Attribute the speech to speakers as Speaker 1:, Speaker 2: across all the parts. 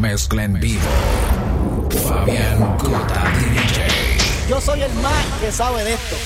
Speaker 1: Mezcla en vivo. Fabián Cota DJ.
Speaker 2: Yo soy el más que sabe de esto.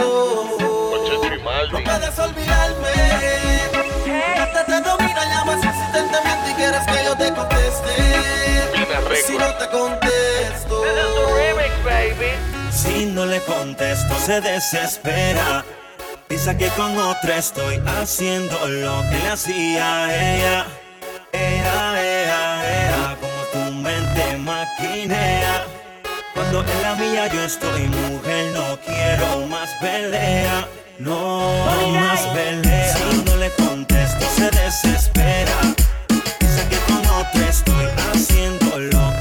Speaker 3: pasó. No
Speaker 4: puedes olvidarme. Hasta te domina, llamas insistentemente y quieres que yo te conteste. Si no te contesto. Si no le contesto, se desespera. Piensa que con otra estoy haciendo lo que le hacía a ella. en la mía yo estoy, mujer, no quiero más pelea, no más eh. pelea. Si no le contesto se desespera, piensa que con otro estoy haciendo
Speaker 2: haciéndolo.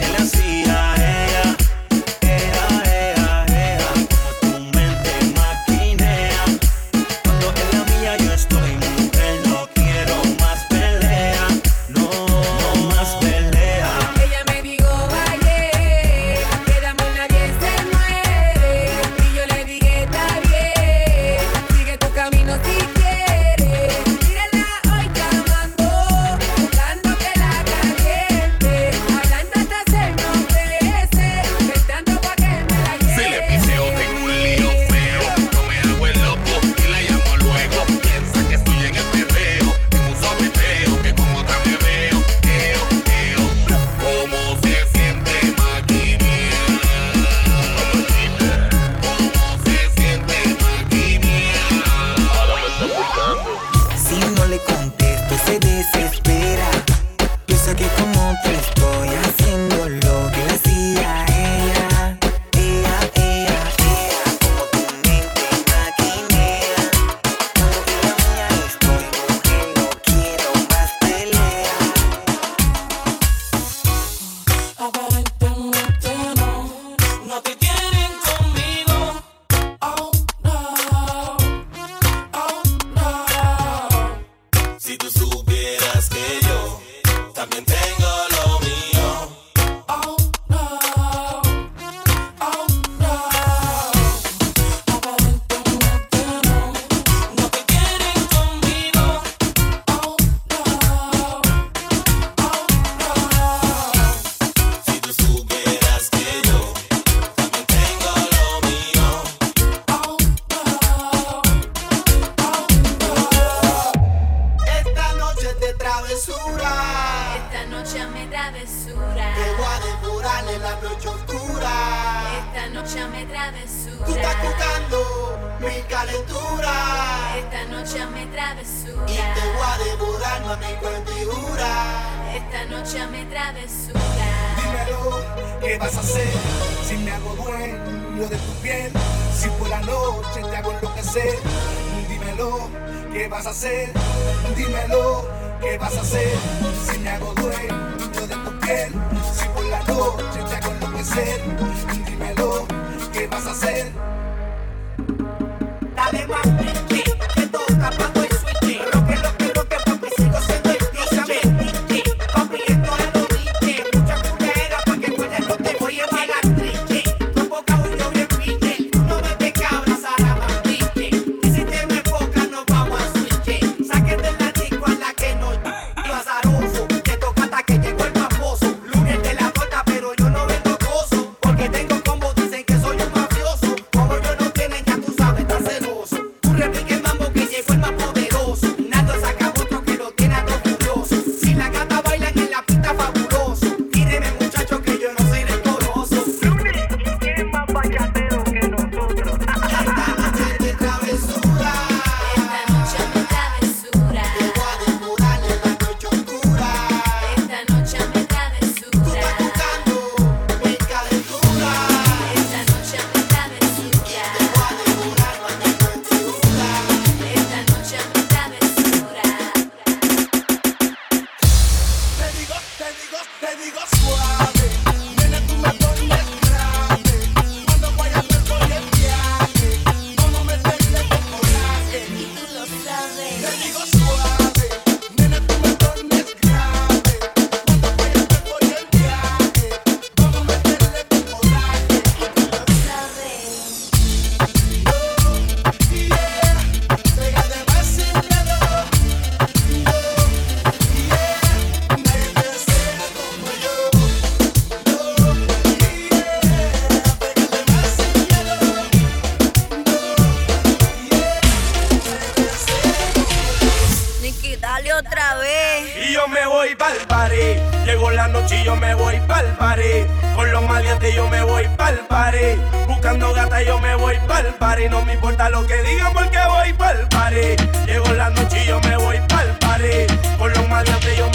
Speaker 2: Con
Speaker 5: los maleantes yo me voy pa'l party. Buscando gata yo me voy pa'l party. No me importa lo que digan porque voy pa'l party. Llegó la noche y yo me voy pa'l party. Con los maleantes yo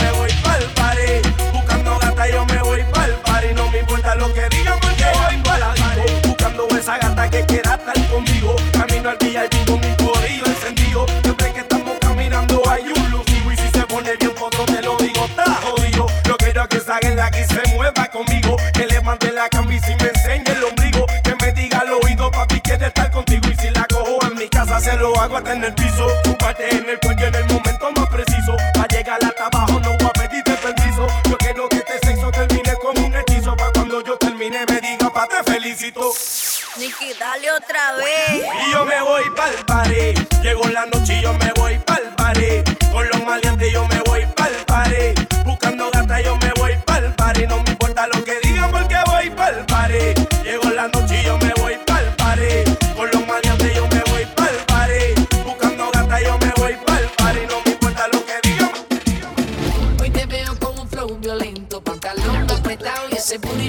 Speaker 5: la cambie y si me enseña el ombligo, que me diga al oído, papi, quiere estar contigo. Y si la cojo en mi casa, se lo hago hasta en el piso. Tu parte en el cuello en el momento más preciso. Pa' llegar hasta abajo, no voy a pedirte permiso. Yo quiero que este sexo termine como un hechizo. Pa' cuando yo termine, me diga, pa' te felicito.
Speaker 6: Niki, dale otra vez.
Speaker 5: Y yo me voy pa'l pared. Llegó la noche y yo me voy pa'l pared. Con los maleantes yo me voy pa'l pared. Buscando gata yo me voy.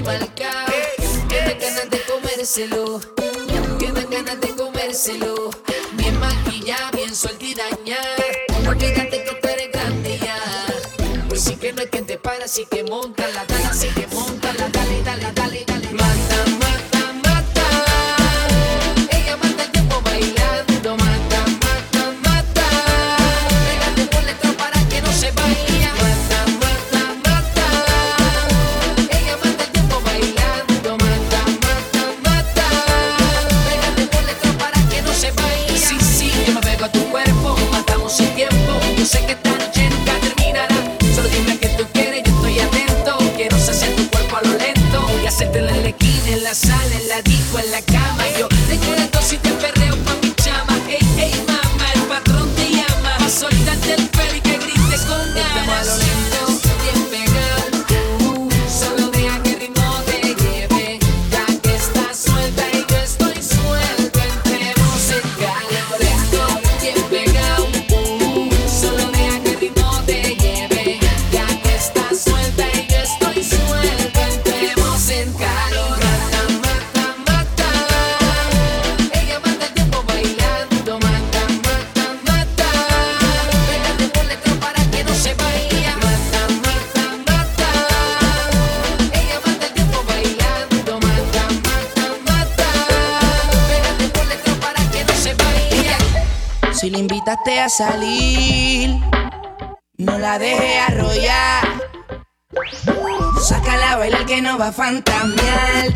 Speaker 7: marcado. Quedan ganas de comérselo, quedan ganas de comérselo. Bien maquillada, bien suelta y dañada. No olvídate que tú eres grande ya. Pues sí que no es quien te para, sí que monta la gana, sí que
Speaker 8: salir. No la deje arrollar. Sácala a bailar que no va a fantamear.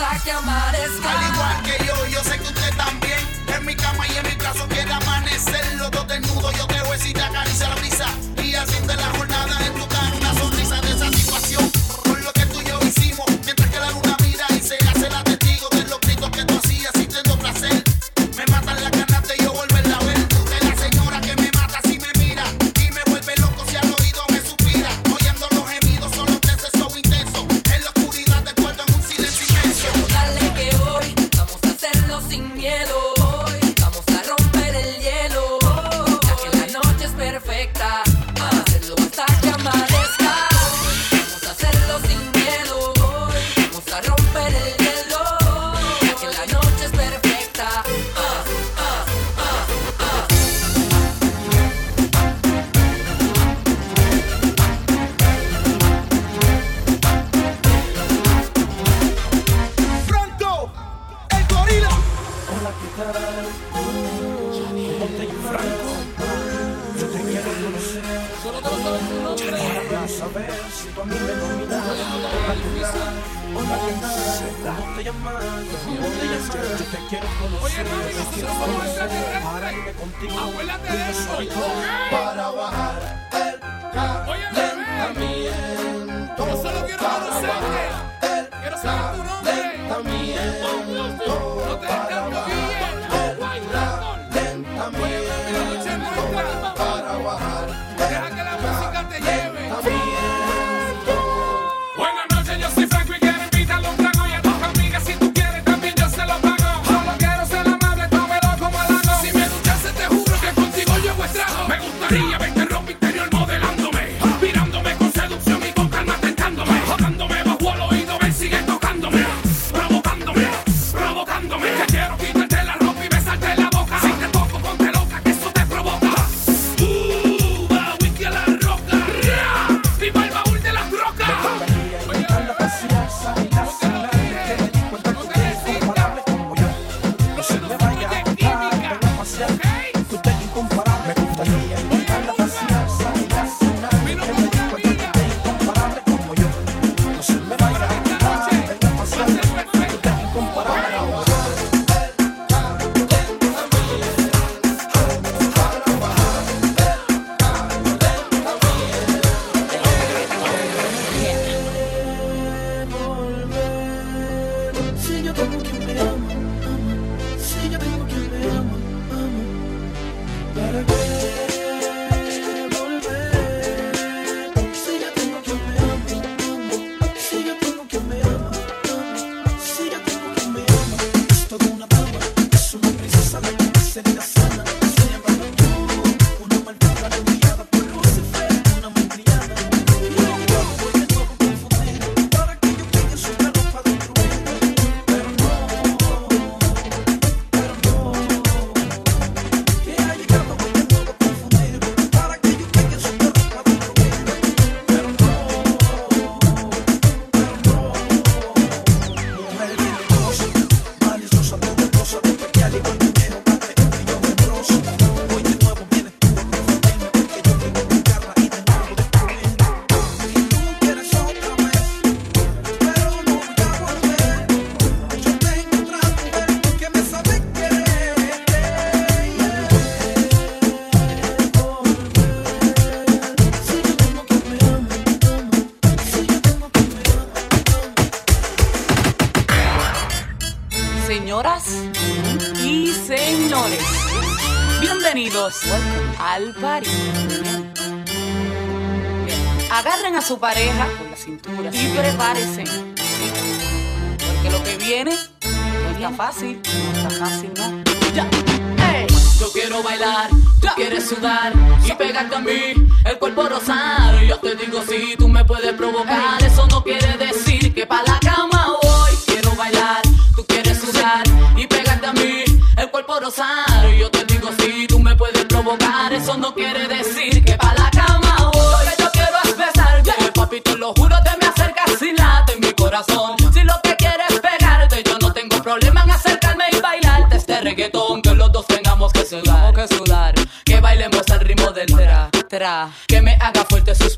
Speaker 1: hasta
Speaker 2: que
Speaker 8: amanezca. Al igual que
Speaker 9: yo, yo
Speaker 10: sé que
Speaker 11: usted también. En
Speaker 12: mi cama y
Speaker 13: en mi caso queda más. su pareja con la cintura y prepárese. Porque lo que viene no está fácil, no está fácil, ¿no? Ya.
Speaker 14: Yo quiero bailar, tú quieres sudar y pegarte a mí, el cuerpo rosado. Yo te digo si tú me puedes provocar.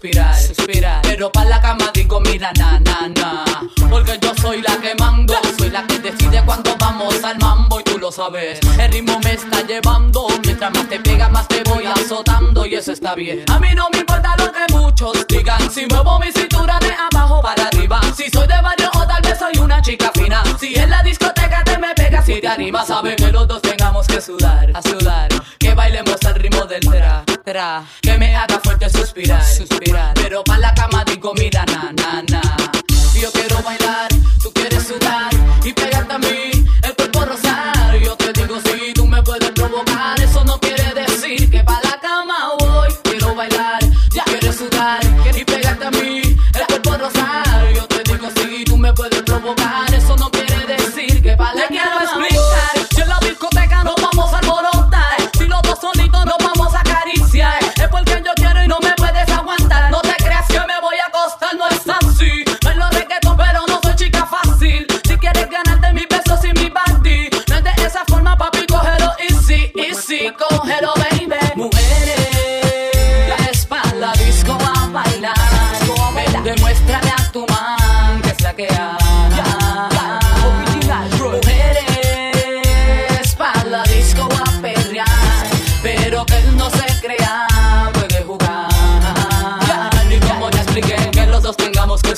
Speaker 14: suspirar, suspirar. Pero pa' la cama digo, mira, na, na, na. Porque yo soy la que mando, soy la que decide cuando vamos al mambo y tú lo sabes. El ritmo me está llevando, mientras más te pega, más te voy azotando y eso está bien. A mí no me importa lo que muchos digan, si muevo mi cintura de abajo para arriba. Si soy de barrio o tal vez soy una chica fina. Si en la discoteca te me pegas y te animas, sabe que los dos tengamos que sudar, a sudar. Que bailemos al ritmo del tera. Que me haga fuerte suspirar. Pero pa' la cama digo, mira, na, na, na. Yo quiero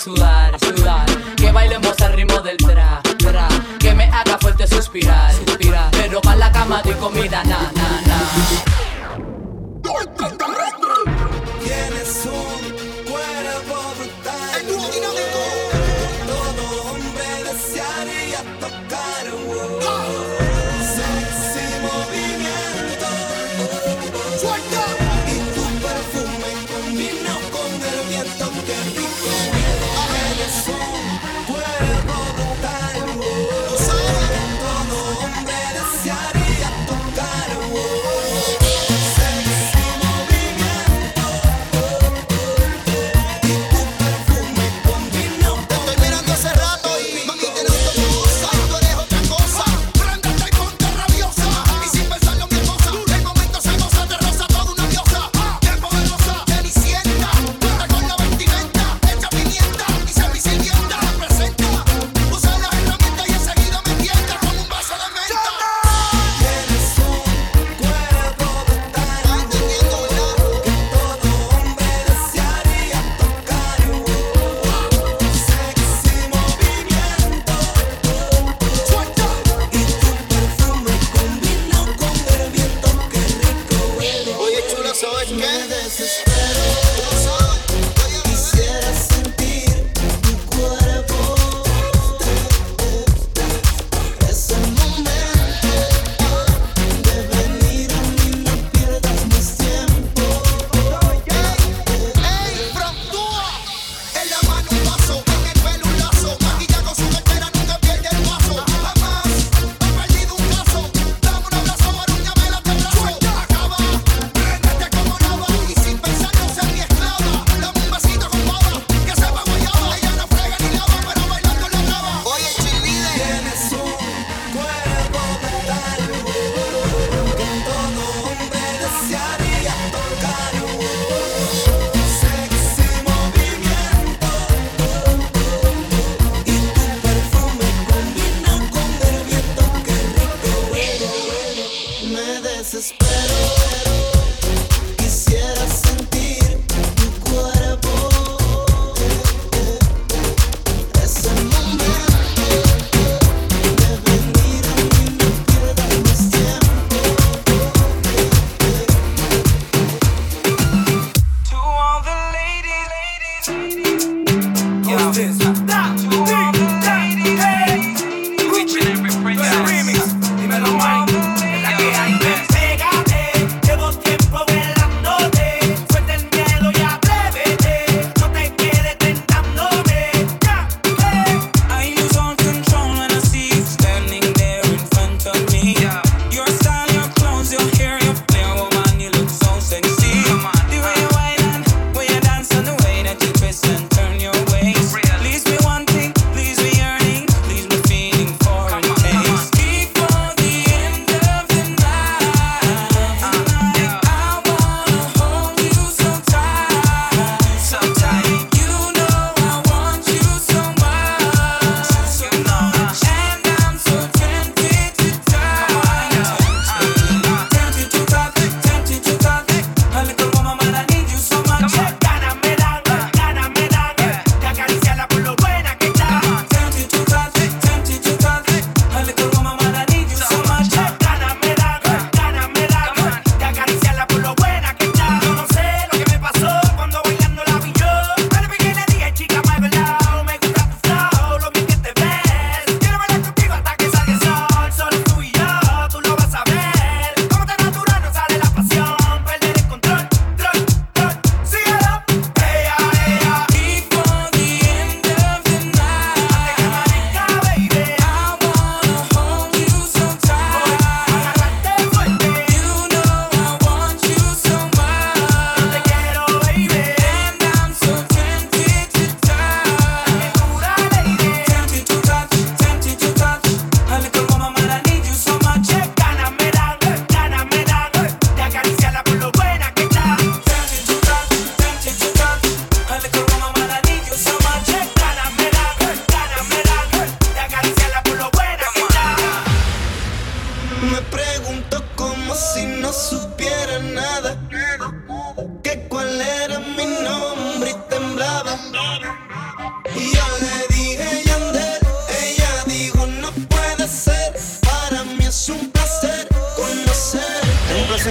Speaker 14: sudar, sudar. Que bailemos al ritmo del tra, tra. Que me haga fuerte suspirar, suspirar. Pero
Speaker 15: pa' la
Speaker 3: cama de
Speaker 16: comida, na, na, na.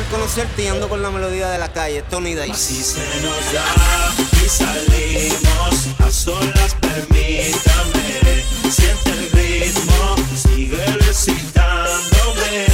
Speaker 16: placer
Speaker 17: conocerte y ando con la melodía de la calle, Tony Dice.
Speaker 4: Así se nos da y salimos a solas, permítame. Siente el ritmo, sigue recitándome.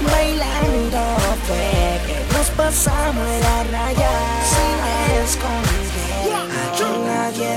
Speaker 5: bailando fue que nos pasamos la raya sin esconder. Aquí nadie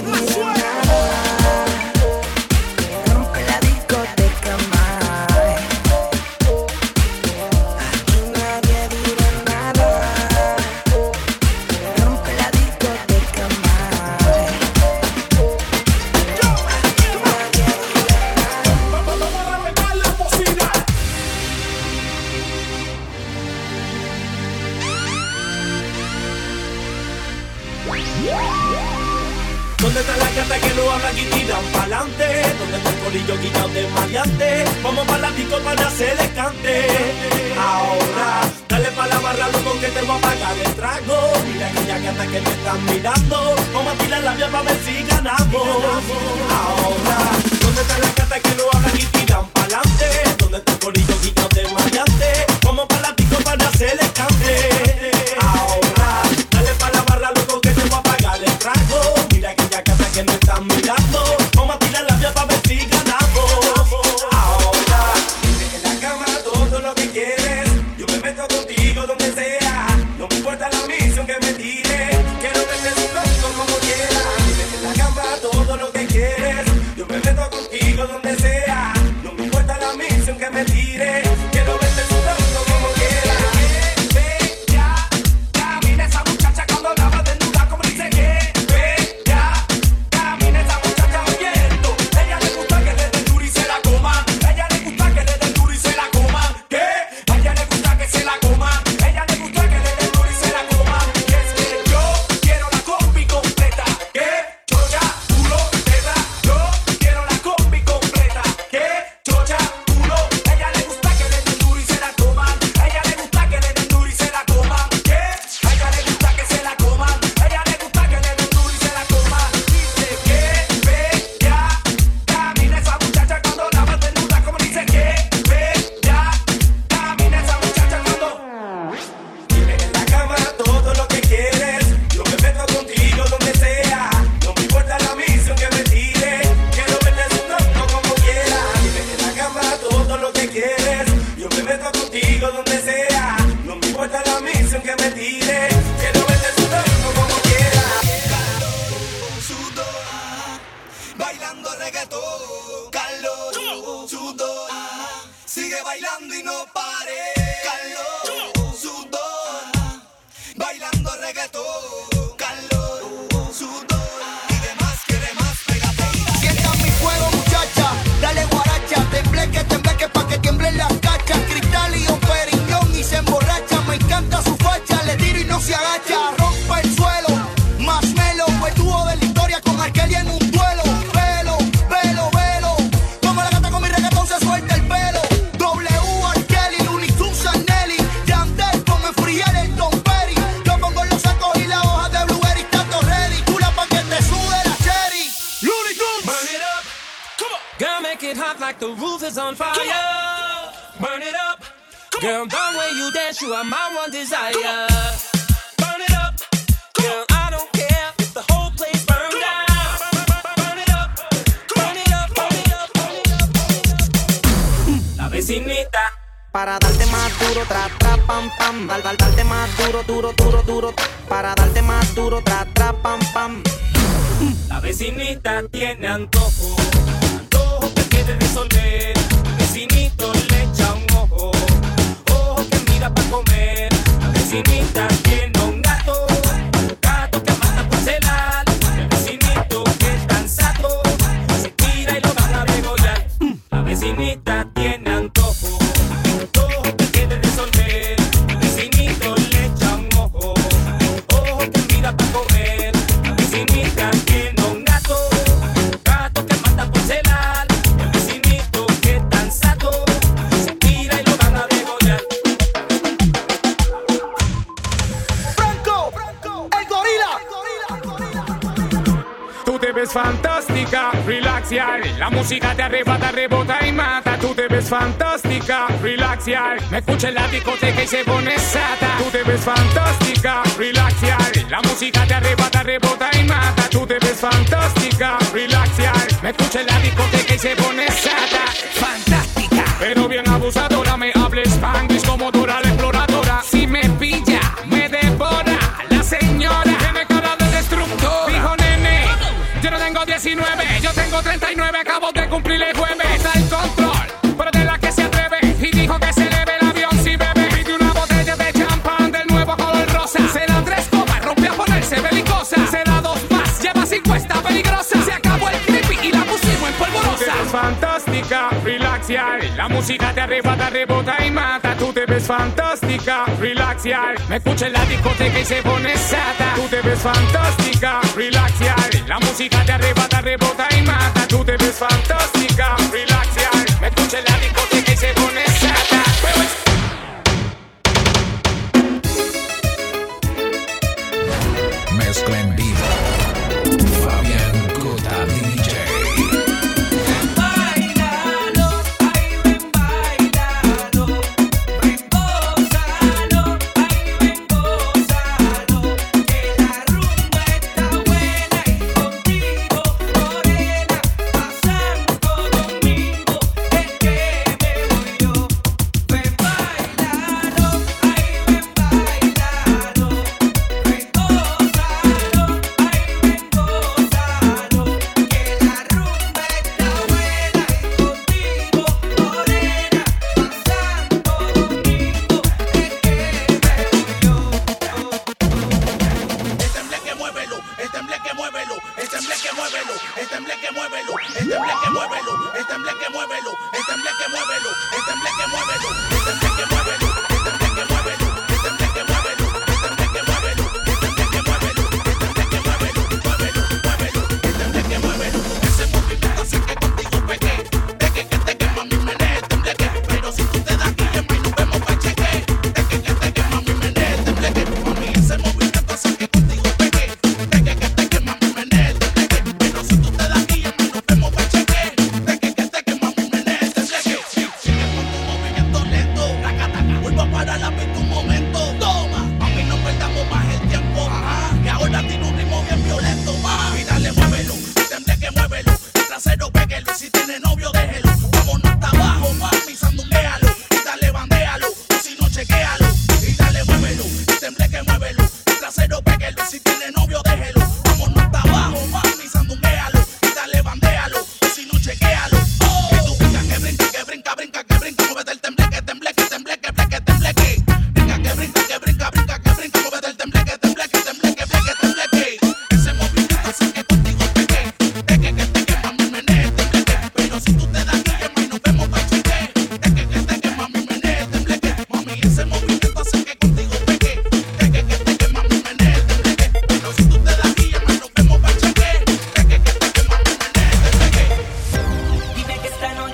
Speaker 7: on fire. Burn it up. Come way you dance, you are desire. La vecinita.
Speaker 17: Para darte más duro, tra, tra, pam, pam. Al, al, darte más duro, duro, duro, duro. Para darte más duro, tra, tra, pam, pam.
Speaker 7: La vecinita tiene antojo, antojo que quiere resolver vecinito le echa un ojo, ojo que mira para comer, la vecinita La
Speaker 13: música te arrebata, rebota y mata. Tú te ves fantástica, relaxial. Me escucha en la discoteca y se pone sata. Tú te ves fantástica, relaxial. La música te arrebata, rebota y mata. Tú te ves fantástica, relaxial. Me escucha en la discoteca y se pone sata. Fantástica. Pero bien abusadora, me hables spanglish como Dora la exploradora. Si me pilla, me devora. La señora tiene cara de destructor. Dijo nene, yo no tengo 19. 39, acabo de cumplir el jueves. La música te arrebata, rebota y mata. Tú te ves fantástica, relaxial. Me escucha en la discoteca y se pone sata. Tú te ves fantástica, relaxial. La música te arrebata, rebota y mata. Tú te ves fantástica.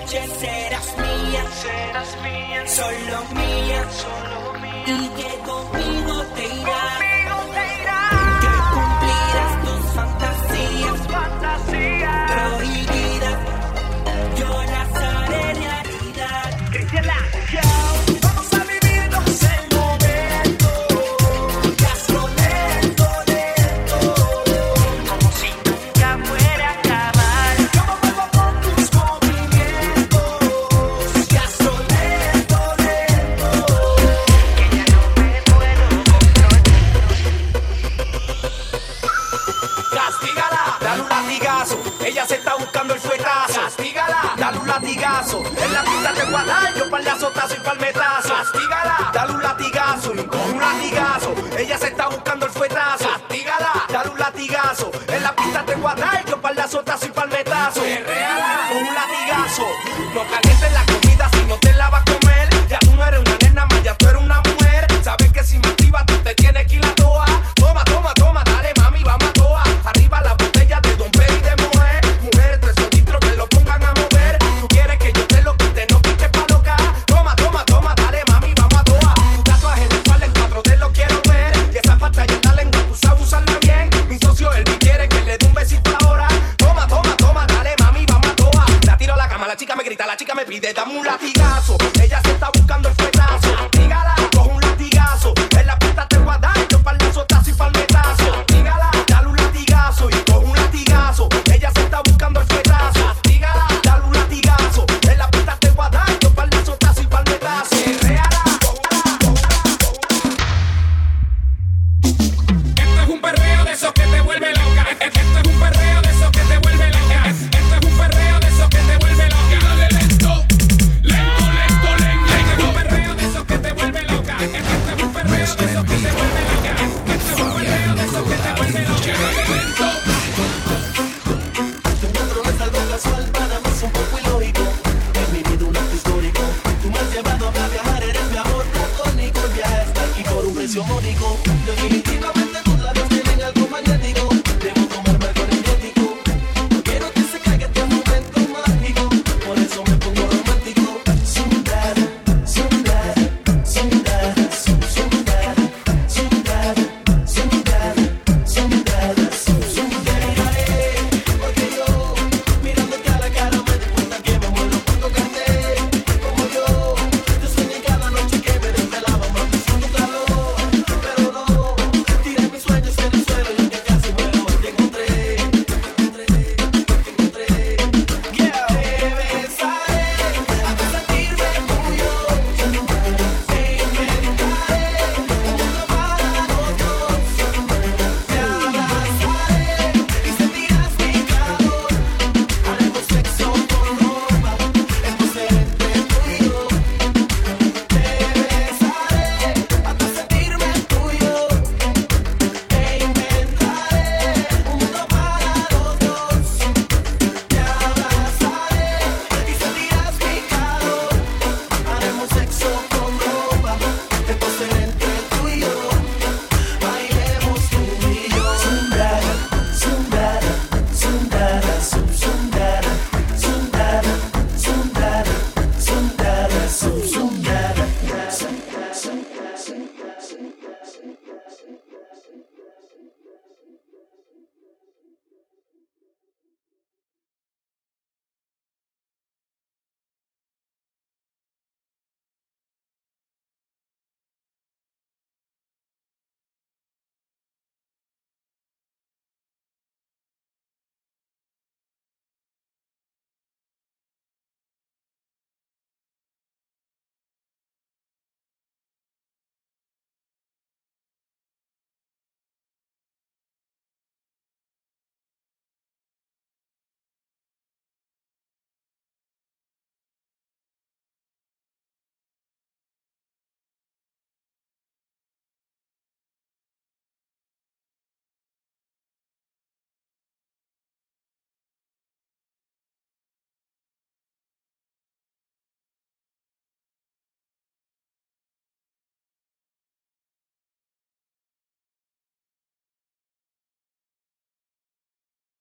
Speaker 3: noche serás mía, serás mía, solo mía, solo mía, y que conmigo te irás.